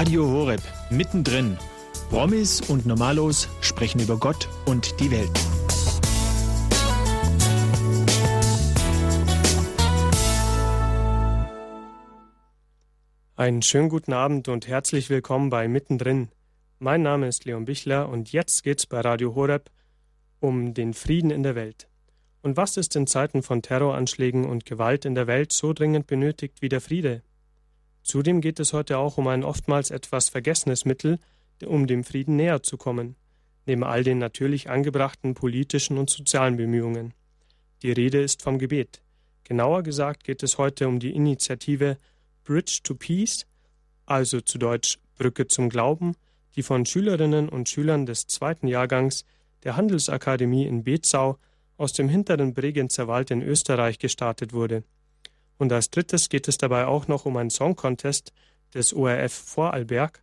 Radio Horeb, mittendrin. Promis und Normalos sprechen über Gott und die Welt. Einen schönen guten Abend und herzlich willkommen bei Mittendrin. Mein Name ist Leon Bichler und jetzt geht's bei Radio Horeb um den Frieden in der Welt. Und was ist in Zeiten von Terroranschlägen und Gewalt in der Welt so dringend benötigt wie der Friede? Zudem geht es heute auch um ein oftmals etwas vergessenes Mittel, um dem Frieden näher zu kommen, neben all den natürlich angebrachten politischen und sozialen Bemühungen. Die Rede ist vom Gebet. Genauer gesagt geht es heute um die Initiative Bridge to Peace, also zu Deutsch Brücke zum Glauben, die von Schülerinnen und Schülern des zweiten Jahrgangs der Handelsakademie in Bezau aus dem hinteren Bregenzer Wald in Österreich gestartet wurde. Und als drittes geht es dabei auch noch um einen Song Contest des ORF Vorarlberg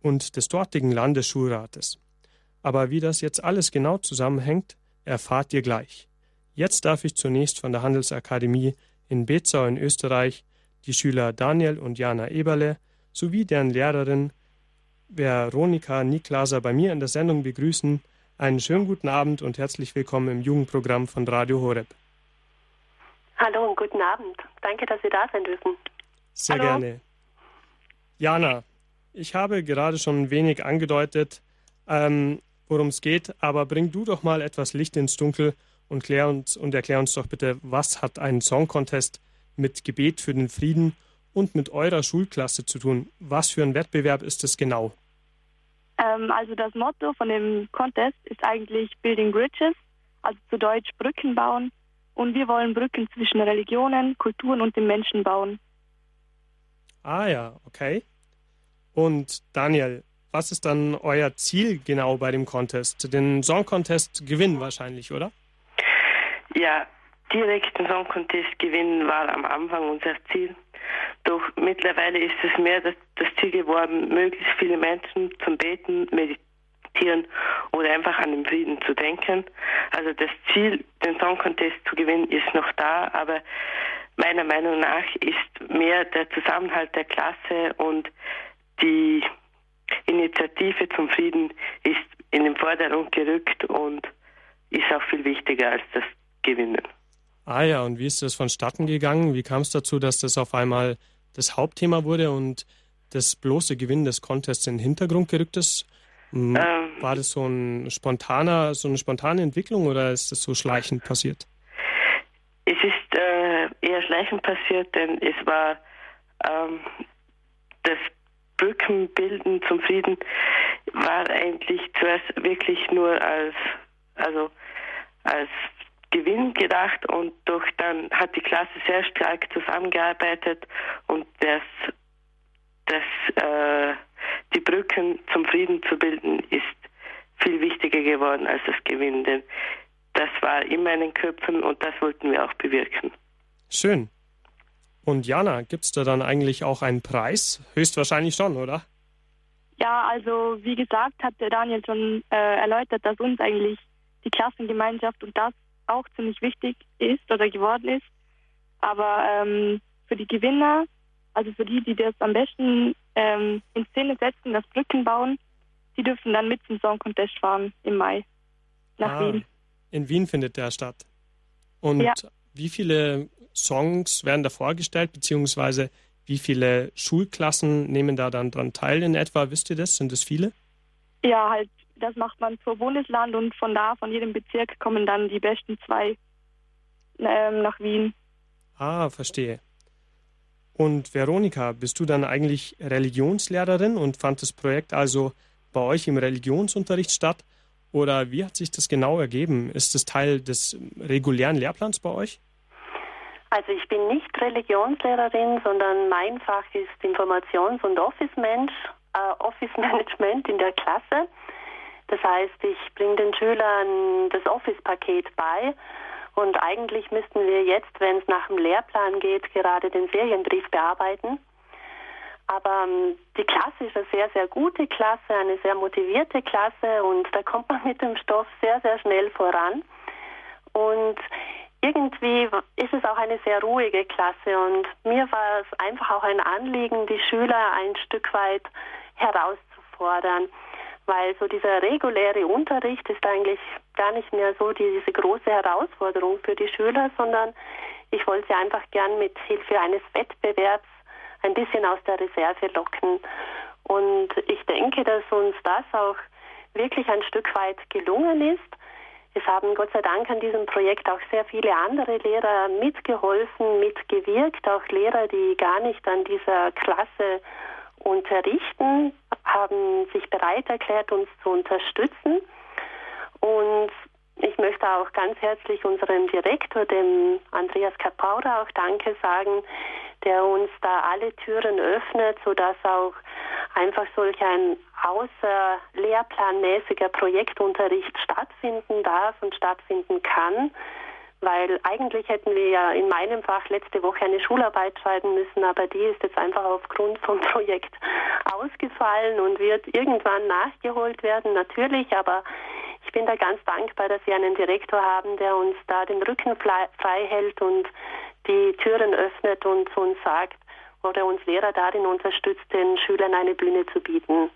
und des dortigen Landesschulrates. Aber wie das jetzt alles genau zusammenhängt, erfahrt ihr gleich. Jetzt darf ich zunächst von der Handelsakademie in Bezau in Österreich die Schüler Daniel und Jana Eberle sowie deren Lehrerin Veronika Niklaser bei mir in der Sendung begrüßen. Einen schönen guten Abend und herzlich willkommen im Jugendprogramm von Radio Horeb. Hallo und guten Abend. Danke, dass Sie da sein dürfen. Sehr Hallo. gerne. Jana, ich habe gerade schon ein wenig angedeutet, ähm, worum es geht, aber bring du doch mal etwas Licht ins Dunkel und, klär uns, und erklär uns doch bitte, was hat ein Song Contest mit Gebet für den Frieden und mit eurer Schulklasse zu tun? Was für ein Wettbewerb ist es genau? Ähm, also das Motto von dem Contest ist eigentlich Building Bridges, also zu Deutsch Brücken bauen und wir wollen Brücken zwischen Religionen, Kulturen und den Menschen bauen. Ah ja, okay. Und Daniel, was ist dann euer Ziel genau bei dem Contest? Den Song Contest gewinnen wahrscheinlich, oder? Ja, direkt den Song Contest gewinnen war am Anfang unser Ziel. Doch mittlerweile ist es mehr das, das Ziel geworden, möglichst viele Menschen zum Beten, Meditieren, reflektieren oder einfach an den Frieden zu denken. Also das Ziel, den Song Contest zu gewinnen, ist noch da, aber meiner Meinung nach ist mehr der Zusammenhalt der Klasse und die Initiative zum Frieden ist in den Vordergrund gerückt und ist auch viel wichtiger als das Gewinnen. Ah ja, und wie ist das vonstatten gegangen? Wie kam es dazu, dass das auf einmal das Hauptthema wurde und das bloße Gewinnen des Contests in den Hintergrund gerückt ist? Mhm. Ähm, War das so ein spontaner, so eine spontane Entwicklung oder ist das so schleichend passiert? Es ist äh, eher schleichend passiert, denn es war ähm, das Brückenbilden zum Frieden war eigentlich zuerst wirklich nur als also als Gewinn gedacht und doch dann hat die Klasse sehr stark zusammengearbeitet und das das äh, die Brücken zum Frieden zu bilden, ist viel wichtiger geworden als das Gewinnen. Denn das war immer in den Köpfen und das wollten wir auch bewirken. Schön. Und Jana, gibt es da dann eigentlich auch einen Preis? Höchstwahrscheinlich schon, oder? Ja, also wie gesagt, hat der Daniel schon äh, erläutert, dass uns eigentlich die Klassengemeinschaft und das auch ziemlich wichtig ist oder geworden ist. Aber ähm, für die Gewinner, also für die, die das am besten ähm, in Szene setzen, das Brücken bauen. Die dürfen dann mit zum Song Contest fahren im Mai nach ah, Wien. In Wien findet der statt. Und ja. wie viele Songs werden da vorgestellt, beziehungsweise wie viele Schulklassen nehmen da dann dran teil in etwa? Wisst ihr das? Sind es viele? Ja, halt, das macht man pro Bundesland und von da, von jedem Bezirk, kommen dann die besten zwei ähm, nach Wien. Ah, verstehe. Und Veronika, bist du dann eigentlich Religionslehrerin und fand das Projekt also bei euch im Religionsunterricht statt? Oder wie hat sich das genau ergeben? Ist es Teil des regulären Lehrplans bei euch? Also ich bin nicht Religionslehrerin, sondern mein Fach ist Informations- und Office-Mensch, äh, Office-Management in der Klasse. Das heißt, ich bringe den Schülern das Office-Paket bei und eigentlich müssten wir jetzt, wenn es nach dem Lehrplan geht, gerade den Ferienbrief bearbeiten. Aber ähm, die Klasse ist eine sehr, sehr gute Klasse, eine sehr motivierte Klasse und da kommt man mit dem Stoff sehr, sehr schnell voran. Und irgendwie ist es auch eine sehr ruhige Klasse und mir war es einfach auch ein Anliegen, die Schüler ein Stück weit herauszufordern, weil so dieser reguläre Unterricht ist eigentlich gar nicht mehr so diese große Herausforderung für die Schüler, sondern ich wollte sie einfach gern mit Hilfe eines Wettbewerbs ein bisschen aus der Reserve locken. Und ich denke, dass uns das auch wirklich ein Stück weit gelungen ist. Es haben Gott sei Dank an diesem Projekt auch sehr viele andere Lehrer mitgeholfen, mitgewirkt, auch Lehrer, die gar nicht an dieser Klasse unterrichten, haben sich bereit erklärt, uns zu unterstützen. Und ich möchte auch ganz herzlich unserem Direktor, dem Andreas Kapaura, auch Danke sagen, der uns da alle Türen öffnet, sodass auch einfach solch ein außerlehrplanmäßiger Projektunterricht stattfinden darf und stattfinden kann. Weil eigentlich hätten wir ja in meinem Fach letzte Woche eine Schularbeit schreiben müssen, aber die ist jetzt einfach aufgrund vom Projekt ausgefallen und wird irgendwann nachgeholt werden, natürlich, aber ich bin da ganz dankbar, dass wir einen Direktor haben, der uns da den Rücken frei hält und die Türen öffnet und uns sagt oder uns Lehrer darin unterstützt, den Schülern eine Bühne zu bieten.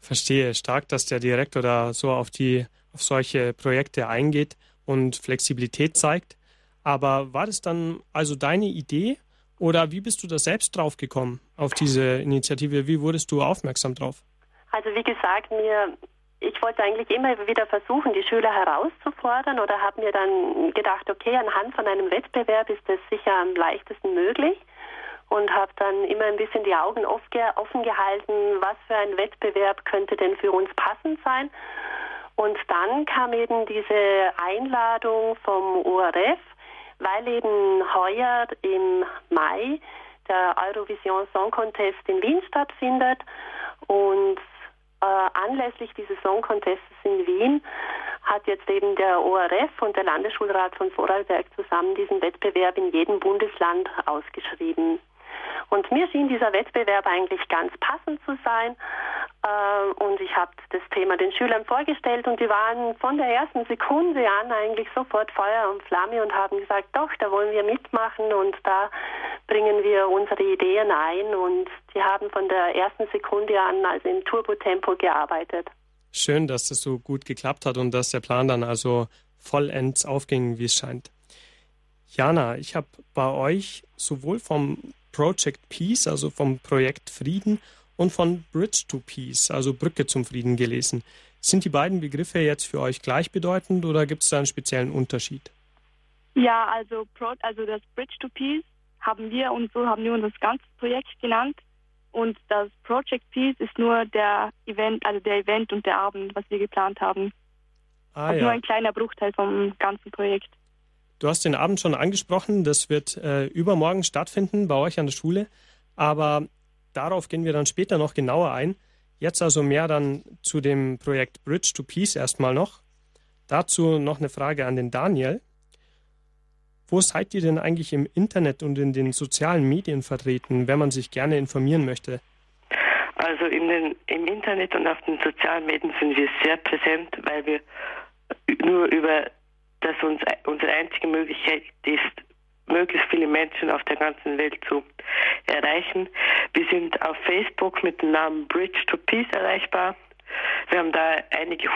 Verstehe stark, dass der Direktor da so auf die auf solche Projekte eingeht und Flexibilität zeigt. Aber war das dann also deine Idee oder wie bist du da selbst drauf gekommen auf diese Initiative? Wie wurdest du aufmerksam drauf? Also wie gesagt, mir ich wollte eigentlich immer wieder versuchen, die Schüler herauszufordern oder habe mir dann gedacht, okay, anhand von einem Wettbewerb ist das sicher am leichtesten möglich und habe dann immer ein bisschen die Augen offen gehalten, was für ein Wettbewerb könnte denn für uns passend sein. Und dann kam eben diese Einladung vom ORF, weil eben heuer im Mai der Eurovision Song Contest in Wien stattfindet und äh, anlässlich dieses Song Contests in Wien hat jetzt eben der ORF und der Landesschulrat von Vorarlberg zusammen diesen Wettbewerb in jedem Bundesland ausgeschrieben. Und mir schien dieser Wettbewerb eigentlich ganz passend zu sein. Äh, und ich habe das Thema den Schülern vorgestellt und die waren von der ersten Sekunde an eigentlich sofort Feuer und Flamme und haben gesagt, doch, da wollen wir mitmachen und da bringen wir unsere Ideen ein. Und die haben von der ersten Sekunde an also im Turbotempo gearbeitet. Schön, dass das so gut geklappt hat und dass der Plan dann also vollends aufging, wie es scheint. Jana, ich habe bei euch sowohl vom Project Peace, also vom Projekt Frieden, und von Bridge to Peace, also Brücke zum Frieden gelesen. Sind die beiden Begriffe jetzt für euch gleichbedeutend oder gibt es da einen speziellen Unterschied? Ja, also, also das Bridge to Peace haben wir und so haben wir unser ganzes Projekt genannt. Und das Project Peace ist nur der Event, also der Event und der Abend, was wir geplant haben. Ah, also ja. nur ein kleiner Bruchteil vom ganzen Projekt. Du hast den Abend schon angesprochen, das wird äh, übermorgen stattfinden bei euch an der Schule, aber darauf gehen wir dann später noch genauer ein. Jetzt also mehr dann zu dem Projekt Bridge to Peace erstmal noch. Dazu noch eine Frage an den Daniel. Wo seid ihr denn eigentlich im Internet und in den sozialen Medien vertreten, wenn man sich gerne informieren möchte? Also in den, im Internet und auf den sozialen Medien sind wir sehr präsent, weil wir nur über dass uns unsere einzige Möglichkeit ist, möglichst viele Menschen auf der ganzen Welt zu erreichen. Wir sind auf Facebook mit dem Namen Bridge to Peace erreichbar. Wir haben da einige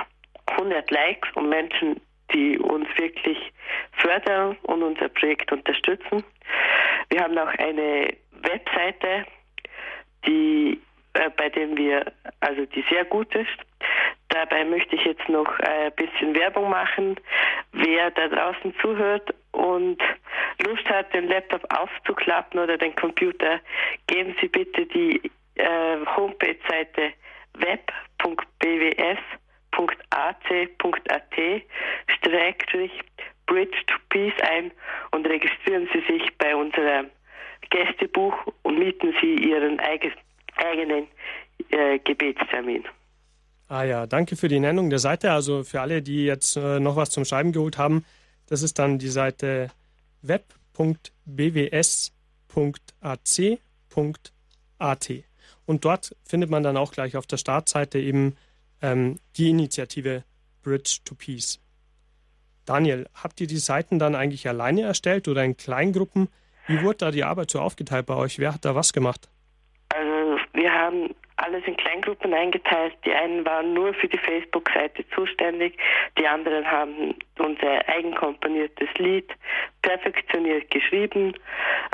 hundert Likes und Menschen, die uns wirklich fördern und unser Projekt unterstützen. Wir haben auch eine Webseite, die äh, bei dem wir, also die sehr gut ist. Dabei möchte ich jetzt noch ein bisschen Werbung machen. Wer da draußen zuhört und Lust hat, den Laptop aufzuklappen oder den Computer, geben Sie bitte die äh, Homepage-Seite web.bws.ac.at-bridge to Peace ein und registrieren Sie sich bei unserem Gästebuch und mieten Sie Ihren eigenen eigenen äh, Gebetstermin. Ah ja, danke für die Nennung der Seite. Also für alle, die jetzt äh, noch was zum Schreiben geholt haben, das ist dann die Seite web.bws.ac.at. Und dort findet man dann auch gleich auf der Startseite eben ähm, die Initiative Bridge to Peace. Daniel, habt ihr die Seiten dann eigentlich alleine erstellt oder in Kleingruppen? Wie wurde da die Arbeit so aufgeteilt bei euch? Wer hat da was gemacht? Wir haben alles in Kleingruppen eingeteilt. Die einen waren nur für die Facebook-Seite zuständig, die anderen haben unser eigenkomponiertes Lied perfektioniert geschrieben.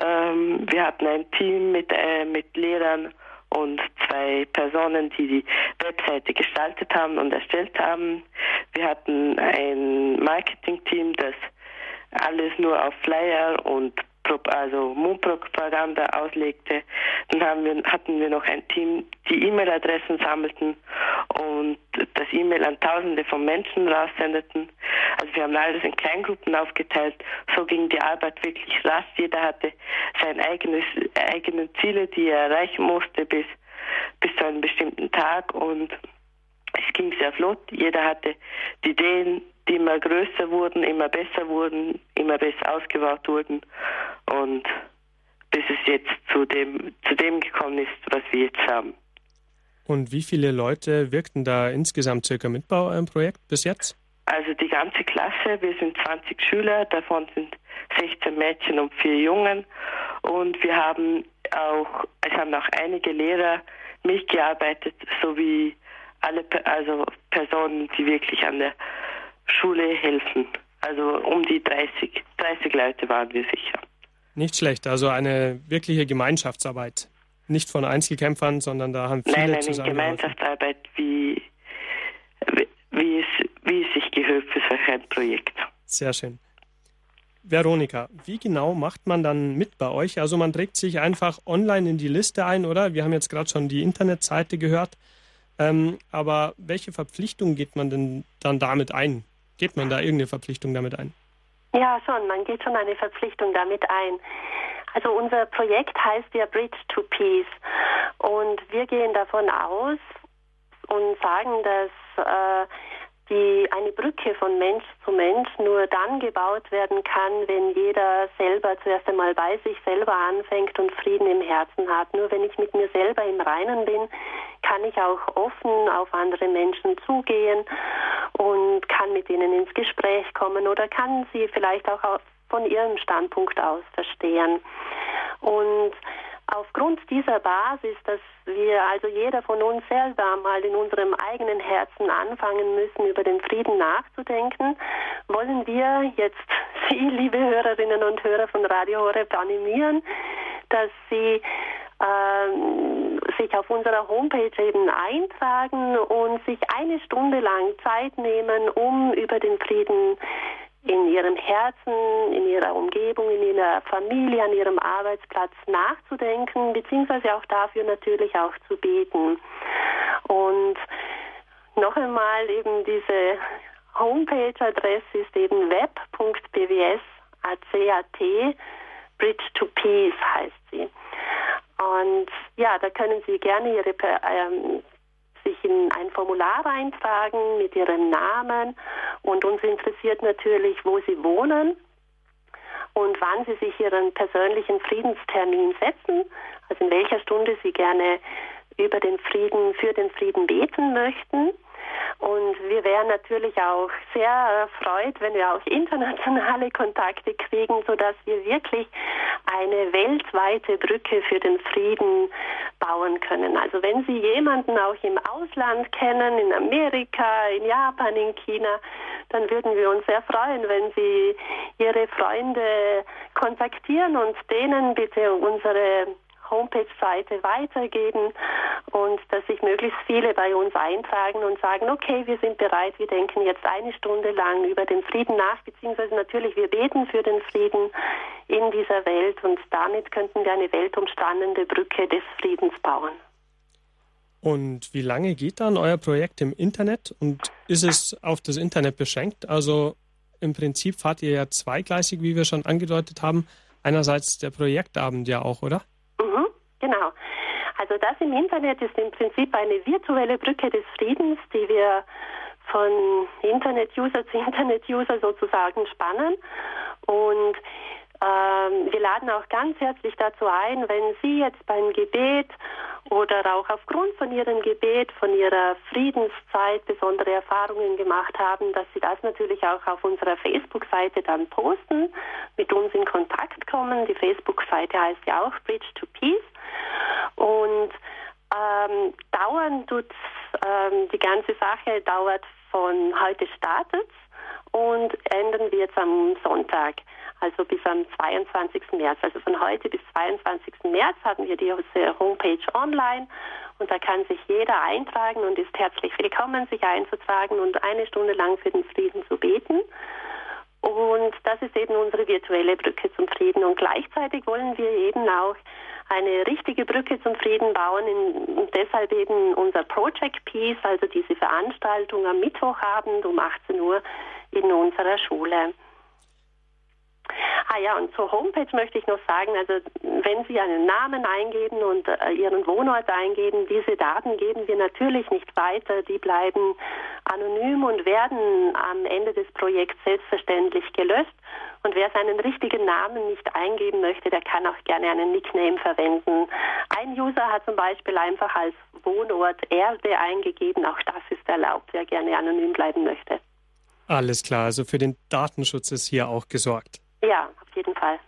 Ähm, wir hatten ein Team mit, äh, mit Lehrern und zwei Personen, die die Webseite gestaltet haben und erstellt haben. Wir hatten ein Marketing-Team, das alles nur auf Flyer und also Mundpropaganda auslegte. Dann haben wir, hatten wir noch ein Team, die E-Mail-Adressen sammelten und das E-Mail an Tausende von Menschen raussendeten. Also wir haben alles in Kleingruppen aufgeteilt. So ging die Arbeit wirklich rasch. Jeder hatte sein eigenes, eigene Ziele, die er erreichen musste bis, bis zu einem bestimmten Tag und es ging sehr flott. Jeder hatte die Ideen, die immer größer wurden, immer besser wurden, immer besser ausgebaut wurden und bis es jetzt zu dem, zu dem gekommen ist, was wir jetzt haben. Und wie viele Leute wirkten da insgesamt circa mit bei eurem Projekt bis jetzt? Also die ganze Klasse, wir sind 20 Schüler, davon sind 16 Mädchen und 4 Jungen. Und wir haben auch, es haben auch einige Lehrer mitgearbeitet, sowie alle also Personen, die wirklich an der Schule helfen. Also um die 30, 30 Leute waren wir sicher. Nicht schlecht, also eine wirkliche Gemeinschaftsarbeit. Nicht von Einzelkämpfern, sondern da haben viele nein, nein, zusammen. Gemeinschaftsarbeit, wie, wie, es, wie es sich gehört für solch ein Projekt. Sehr schön. Veronika, wie genau macht man dann mit bei euch? Also man trägt sich einfach online in die Liste ein, oder? Wir haben jetzt gerade schon die Internetseite gehört. Ähm, aber welche Verpflichtung geht man denn dann damit ein? Geht man da irgendeine Verpflichtung damit ein? Ja, schon. Man geht schon eine Verpflichtung damit ein. Also unser Projekt heißt ja Bridge to Peace. Und wir gehen davon aus und sagen, dass äh, die eine Brücke von Mensch zu Mensch nur dann gebaut werden kann, wenn jeder selber zuerst einmal bei sich selber anfängt und Frieden im Herzen hat. Nur wenn ich mit mir selber im Reinen bin, kann ich auch offen auf andere Menschen zugehen und kann mit ihnen ins Gespräch kommen oder kann sie vielleicht auch von ihrem Standpunkt aus verstehen. Und aufgrund dieser Basis, dass wir also jeder von uns selber mal in unserem eigenen Herzen anfangen müssen, über den Frieden nachzudenken, wollen wir jetzt Sie, liebe Hörerinnen und Hörer von Radio Horeb, animieren, dass Sie ähm, sich auf unserer Homepage eben eintragen und sich eine Stunde lang Zeit nehmen, um über den Frieden in ihrem Herzen, in ihrer Umgebung, in ihrer Familie, an ihrem Arbeitsplatz nachzudenken, beziehungsweise auch dafür natürlich auch zu beten. Und noch einmal eben diese Homepage-Adresse ist eben web.bws.acat, Bridge to Peace heißt sie. Und ja, da können Sie gerne Ihre ähm, sich in ein Formular eintragen mit ihrem Namen und uns interessiert natürlich, wo sie wohnen und wann sie sich ihren persönlichen Friedenstermin setzen, also in welcher Stunde sie gerne über den Frieden, für den Frieden beten möchten. Und wir wären natürlich auch sehr erfreut, wenn wir auch internationale Kontakte kriegen, sodass wir wirklich eine weltweite Brücke für den Frieden bauen können. Also wenn Sie jemanden auch im Ausland kennen, in Amerika, in Japan, in China, dann würden wir uns sehr freuen, wenn Sie Ihre Freunde kontaktieren und denen bitte unsere Homepage-Seite weitergeben und dass sich möglichst viele bei uns eintragen und sagen, okay, wir sind bereit, wir denken jetzt eine Stunde lang über den Frieden nach, beziehungsweise natürlich wir beten für den Frieden in dieser Welt und damit könnten wir eine weltumspannende Brücke des Friedens bauen. Und wie lange geht dann euer Projekt im Internet und ist es auf das Internet beschränkt? Also im Prinzip fahrt ihr ja zweigleisig, wie wir schon angedeutet haben. Einerseits der Projektabend ja auch, oder? Genau. Also das im Internet ist im Prinzip eine virtuelle Brücke des Friedens, die wir von Internet-User zu Internet-User sozusagen spannen. Und ähm, wir laden auch ganz herzlich dazu ein, wenn Sie jetzt beim Gebet oder auch aufgrund von ihrem Gebet, von ihrer Friedenszeit besondere Erfahrungen gemacht haben, dass sie das natürlich auch auf unserer Facebook-Seite dann posten, mit uns in Kontakt kommen. Die Facebook-Seite heißt ja auch Bridge to Peace. Und ähm, dauern tut ähm, die ganze Sache dauert von heute startet und enden wir jetzt am Sonntag also bis am 22. März. Also von heute bis 22. März haben wir diese Homepage online und da kann sich jeder eintragen und ist herzlich willkommen, sich einzutragen und eine Stunde lang für den Frieden zu beten. Und das ist eben unsere virtuelle Brücke zum Frieden. Und gleichzeitig wollen wir eben auch eine richtige Brücke zum Frieden bauen und deshalb eben unser Project Peace, also diese Veranstaltung am Mittwochabend um 18 Uhr in unserer Schule. Ah ja, und zur Homepage möchte ich noch sagen, also wenn Sie einen Namen eingeben und äh, Ihren Wohnort eingeben, diese Daten geben wir natürlich nicht weiter. Die bleiben anonym und werden am Ende des Projekts selbstverständlich gelöscht. Und wer seinen richtigen Namen nicht eingeben möchte, der kann auch gerne einen Nickname verwenden. Ein User hat zum Beispiel einfach als Wohnort Erde eingegeben. Auch das ist erlaubt, wer gerne anonym bleiben möchte. Alles klar, also für den Datenschutz ist hier auch gesorgt. Ja, auf jeden Fall.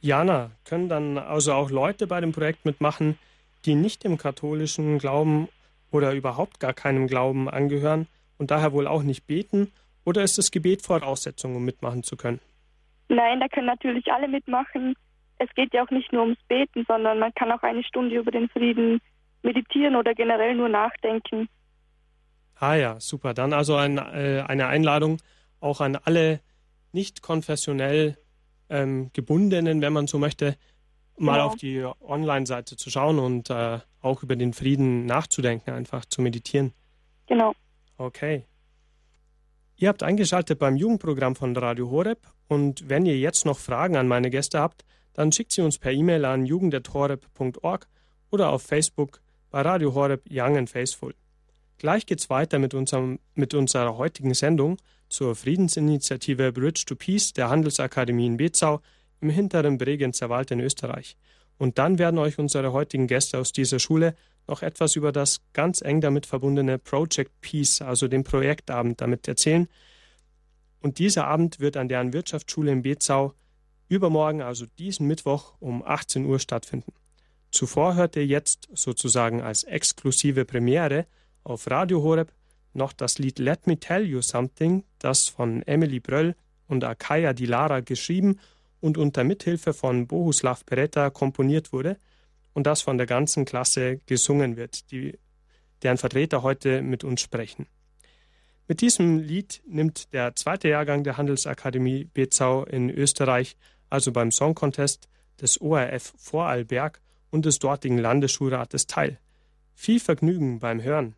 Jana, können dann also auch Leute bei dem Projekt mitmachen, die nicht dem katholischen Glauben oder überhaupt gar keinem Glauben angehören und daher wohl auch nicht beten? Oder ist das Gebet Voraussetzung, um mitmachen zu können? Nein, da können natürlich alle mitmachen. Es geht ja auch nicht nur ums Beten, sondern man kann auch eine Stunde über den Frieden meditieren oder generell nur nachdenken. Ah ja, super. Dann also ein, äh, eine Einladung auch an alle nicht konfessionell ähm, gebundenen, wenn man so möchte, mal genau. auf die Online-Seite zu schauen und äh, auch über den Frieden nachzudenken, einfach zu meditieren. Genau. Okay. Ihr habt eingeschaltet beim Jugendprogramm von Radio Horeb und wenn ihr jetzt noch Fragen an meine Gäste habt, dann schickt sie uns per E-Mail an jugend.horeb.org oder auf Facebook bei Radio Horeb Young and Faithful. Gleich geht's weiter mit, unserem, mit unserer heutigen Sendung zur Friedensinitiative Bridge to Peace der Handelsakademie in Bezau im hinteren Bregenzer Wald in Österreich. Und dann werden euch unsere heutigen Gäste aus dieser Schule noch etwas über das ganz eng damit verbundene Project Peace, also den Projektabend, damit erzählen. Und dieser Abend wird an deren Wirtschaftsschule in Bezau übermorgen, also diesen Mittwoch um 18 Uhr stattfinden. Zuvor hört ihr jetzt sozusagen als exklusive Premiere auf Radio Horeb noch das Lied Let Me Tell You Something, das von Emily Bröll und Akaya Dilara geschrieben und unter Mithilfe von Bohuslav Beretta komponiert wurde und das von der ganzen Klasse gesungen wird, die, deren Vertreter heute mit uns sprechen. Mit diesem Lied nimmt der zweite Jahrgang der Handelsakademie Bezau in Österreich, also beim Song Contest des ORF Vorarlberg und des dortigen Landesschulrates teil. Viel Vergnügen beim Hören.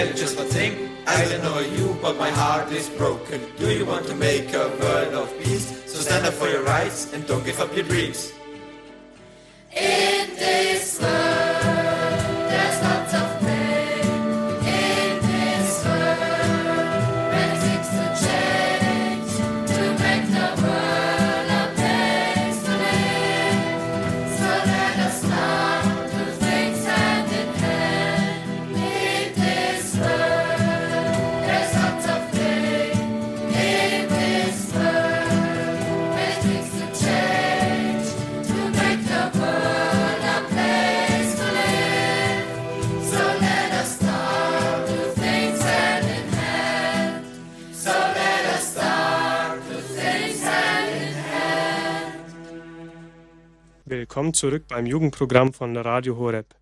Tell you just one thing. I don't know you, but my heart is broken. Do you want to make a world of peace? So stand up for your rights and don't give up your dreams. Willkommen zurück beim Jugendprogramm von Radio Horeb.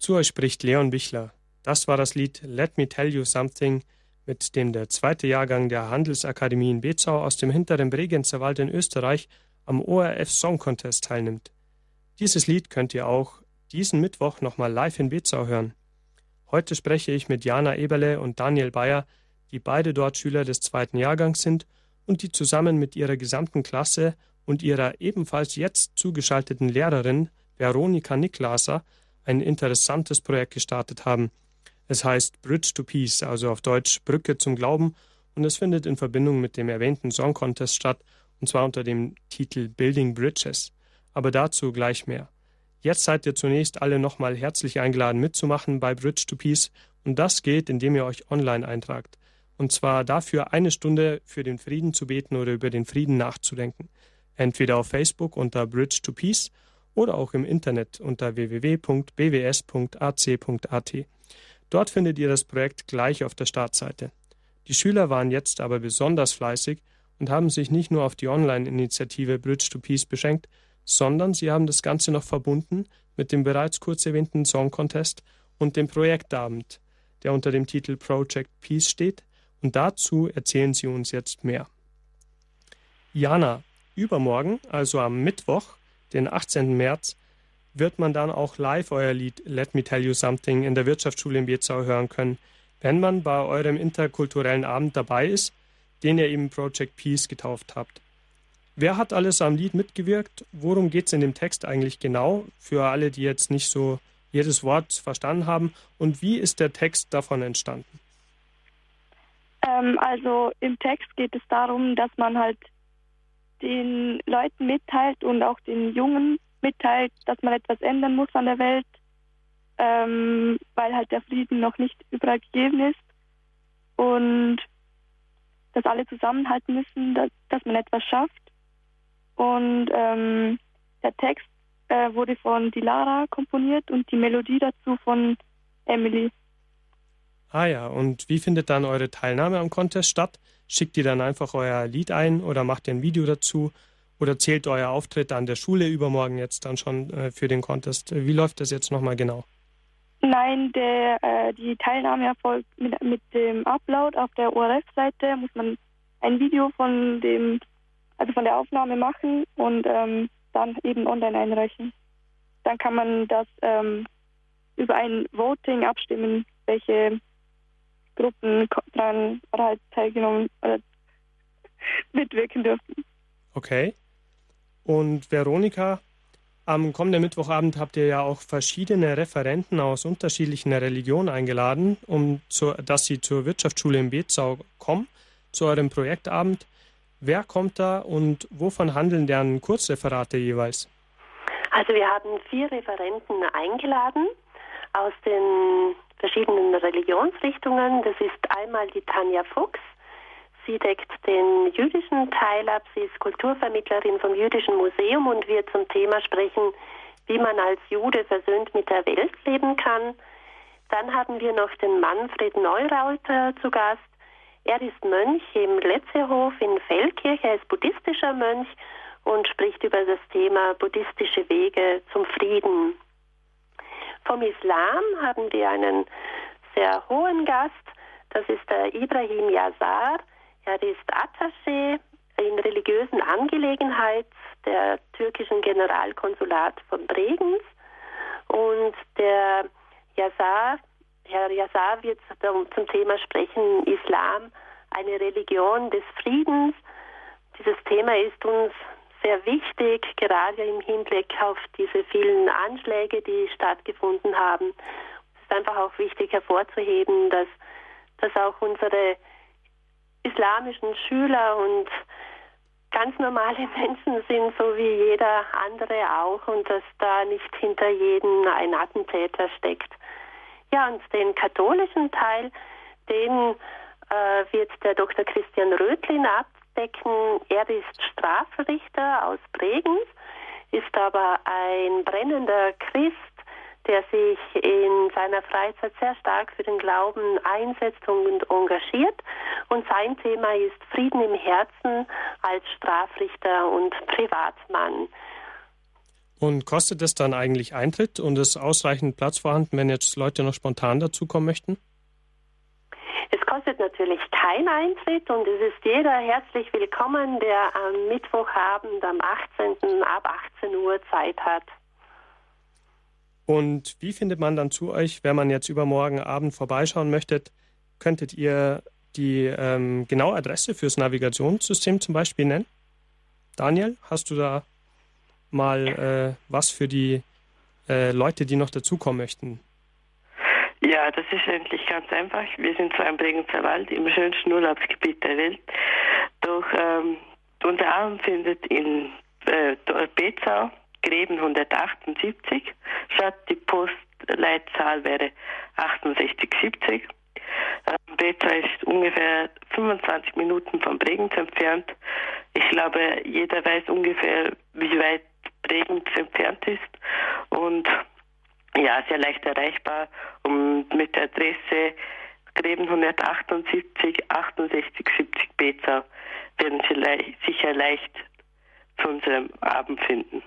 Zu euch spricht Leon Bichler. Das war das Lied Let Me Tell You Something, mit dem der zweite Jahrgang der Handelsakademie in Bezau aus dem hinteren Bregenzer Wald in Österreich am ORF Song Contest teilnimmt. Dieses Lied könnt ihr auch diesen Mittwoch nochmal live in Bezau hören. Heute spreche ich mit Jana Eberle und Daniel Bayer, die beide dort Schüler des zweiten Jahrgangs sind und die zusammen mit ihrer gesamten Klasse und ihrer ebenfalls jetzt zugeschalteten Lehrerin Veronika Niklaser ein interessantes Projekt gestartet haben. Es heißt Bridge to Peace, also auf Deutsch Brücke zum Glauben, und es findet in Verbindung mit dem erwähnten Song Contest statt, und zwar unter dem Titel Building Bridges. Aber dazu gleich mehr. Jetzt seid ihr zunächst alle nochmal herzlich eingeladen mitzumachen bei Bridge to Peace, und das geht, indem ihr euch online eintragt. Und zwar dafür eine Stunde für den Frieden zu beten oder über den Frieden nachzudenken entweder auf Facebook unter Bridge to Peace oder auch im Internet unter www.bws.ac.at. Dort findet ihr das Projekt gleich auf der Startseite. Die Schüler waren jetzt aber besonders fleißig und haben sich nicht nur auf die Online-Initiative Bridge to Peace beschränkt, sondern sie haben das Ganze noch verbunden mit dem bereits kurz erwähnten Song Contest und dem Projektabend, der unter dem Titel Project Peace steht, und dazu erzählen sie uns jetzt mehr. Jana, Übermorgen, also am Mittwoch, den 18. März, wird man dann auch live euer Lied Let Me Tell You Something in der Wirtschaftsschule in Bezau hören können, wenn man bei eurem interkulturellen Abend dabei ist, den ihr eben Project Peace getauft habt. Wer hat alles am Lied mitgewirkt? Worum geht es in dem Text eigentlich genau? Für alle, die jetzt nicht so jedes Wort verstanden haben. Und wie ist der Text davon entstanden? Ähm, also im Text geht es darum, dass man halt den Leuten mitteilt und auch den Jungen mitteilt, dass man etwas ändern muss an der Welt, ähm, weil halt der Frieden noch nicht überall gegeben ist und dass alle zusammenhalten müssen, dass, dass man etwas schafft. Und ähm, der Text äh, wurde von Dilara komponiert und die Melodie dazu von Emily. Ah ja, und wie findet dann eure Teilnahme am Contest statt? Schickt ihr dann einfach euer Lied ein oder macht ihr ein Video dazu? Oder zählt euer Auftritt an der Schule übermorgen jetzt dann schon äh, für den Contest? Wie läuft das jetzt nochmal genau? Nein, der, äh, die Teilnahme erfolgt mit, mit dem Upload auf der ORF-Seite. Muss man ein Video von dem, also von der Aufnahme machen und ähm, dann eben online einreichen. Dann kann man das ähm, über ein Voting abstimmen, welche Gruppen dran oder halt teilgenommen oder mitwirken dürfen. Okay. Und Veronika, am kommenden Mittwochabend habt ihr ja auch verschiedene Referenten aus unterschiedlichen Religionen eingeladen, um zu, dass sie zur Wirtschaftsschule in Bezau kommen, zu eurem Projektabend. Wer kommt da und wovon handeln deren Kurzreferate jeweils? Also wir haben vier Referenten eingeladen aus den verschiedenen Religionsrichtungen. Das ist einmal die Tanja Fuchs. Sie deckt den jüdischen Teil ab. Sie ist Kulturvermittlerin vom Jüdischen Museum und wird zum Thema sprechen, wie man als Jude versöhnt mit der Welt leben kann. Dann haben wir noch den Manfred Neurauter zu Gast. Er ist Mönch im Letzehof in Feldkirch. Er ist buddhistischer Mönch und spricht über das Thema buddhistische Wege zum Frieden. Vom Islam haben wir einen sehr hohen Gast. Das ist der Ibrahim Yazar. Er ist Attaché in religiösen Angelegenheiten der türkischen Generalkonsulat von Bregenz. Und der Yazar Herr Yassar wird zum Thema sprechen, Islam, eine Religion des Friedens. Dieses Thema ist uns sehr wichtig, gerade im Hinblick auf diese vielen Anschläge, die stattgefunden haben. Es ist einfach auch wichtig hervorzuheben, dass, dass auch unsere islamischen Schüler und ganz normale Menschen sind, so wie jeder andere auch, und dass da nicht hinter jedem ein Attentäter steckt. Ja, und den katholischen Teil, den äh, wird der Dr. Christian Rötlin abdecken. Er ist Strafrichter aus Bregenz, ist aber ein brennender Christ, der sich in seiner Freizeit sehr stark für den Glauben einsetzt und engagiert. Und sein Thema ist Frieden im Herzen als Strafrichter und Privatmann. Und kostet es dann eigentlich Eintritt und ist ausreichend Platz vorhanden, wenn jetzt Leute noch spontan dazukommen möchten? Es kostet natürlich kein Eintritt und es ist jeder herzlich willkommen, der am Mittwochabend am 18. ab 18 Uhr Zeit hat. Und wie findet man dann zu euch, wenn man jetzt übermorgen Abend vorbeischauen möchte? Könntet ihr die ähm, genaue Adresse fürs Navigationssystem zum Beispiel nennen? Daniel, hast du da mal äh, was für die äh, Leute, die noch dazukommen möchten? Ja, das ist eigentlich ganz einfach. Wir sind zwar im Bregenzer Wald, im schönsten Urlaubsgebiet der Welt. Doch ähm, unser Abend findet in äh, Bezau Gräben 178 statt. Die Postleitzahl wäre 6870. Ähm, Beza ist ungefähr 25 Minuten von Bregenz entfernt. Ich glaube, jeder weiß ungefähr, wie weit Bregenz entfernt ist und ja, sehr leicht erreichbar und mit der Adresse Gräben 178 68 70 Beza werden Sie le sicher leicht zu unserem Abend finden.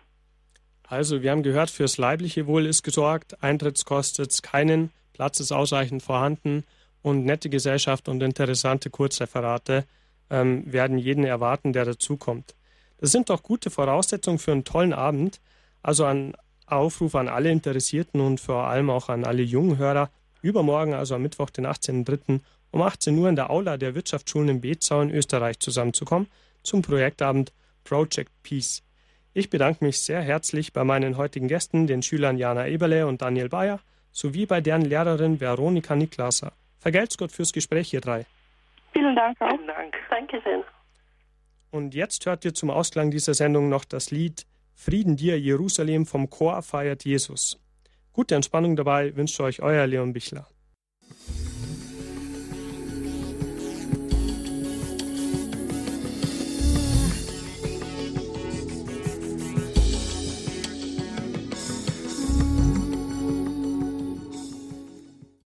Also, wir haben gehört, fürs leibliche Wohl ist gesorgt, Eintritts kostet keinen, Platz ist ausreichend vorhanden und nette Gesellschaft und interessante Kurzreferate ähm, werden jeden erwarten, der dazukommt. Das sind doch gute Voraussetzungen für einen tollen Abend. Also ein Aufruf an alle Interessierten und vor allem auch an alle jungen Hörer. Übermorgen, also am Mittwoch, den 18.03. um 18 Uhr in der Aula der Wirtschaftsschulen in Bezau in Österreich zusammenzukommen zum Projektabend Project Peace. Ich bedanke mich sehr herzlich bei meinen heutigen Gästen, den Schülern Jana Eberle und Daniel Bayer, sowie bei deren Lehrerin Veronika Niklaser. Vergelt's Gott fürs Gespräch, ihr drei. Vielen Dank auch. Vielen Dank. Dankeschön. Und jetzt hört ihr zum Ausklang dieser Sendung noch das Lied Frieden dir, Jerusalem, vom Chor feiert Jesus. Gute Entspannung dabei wünscht euch euer Leon Bichler.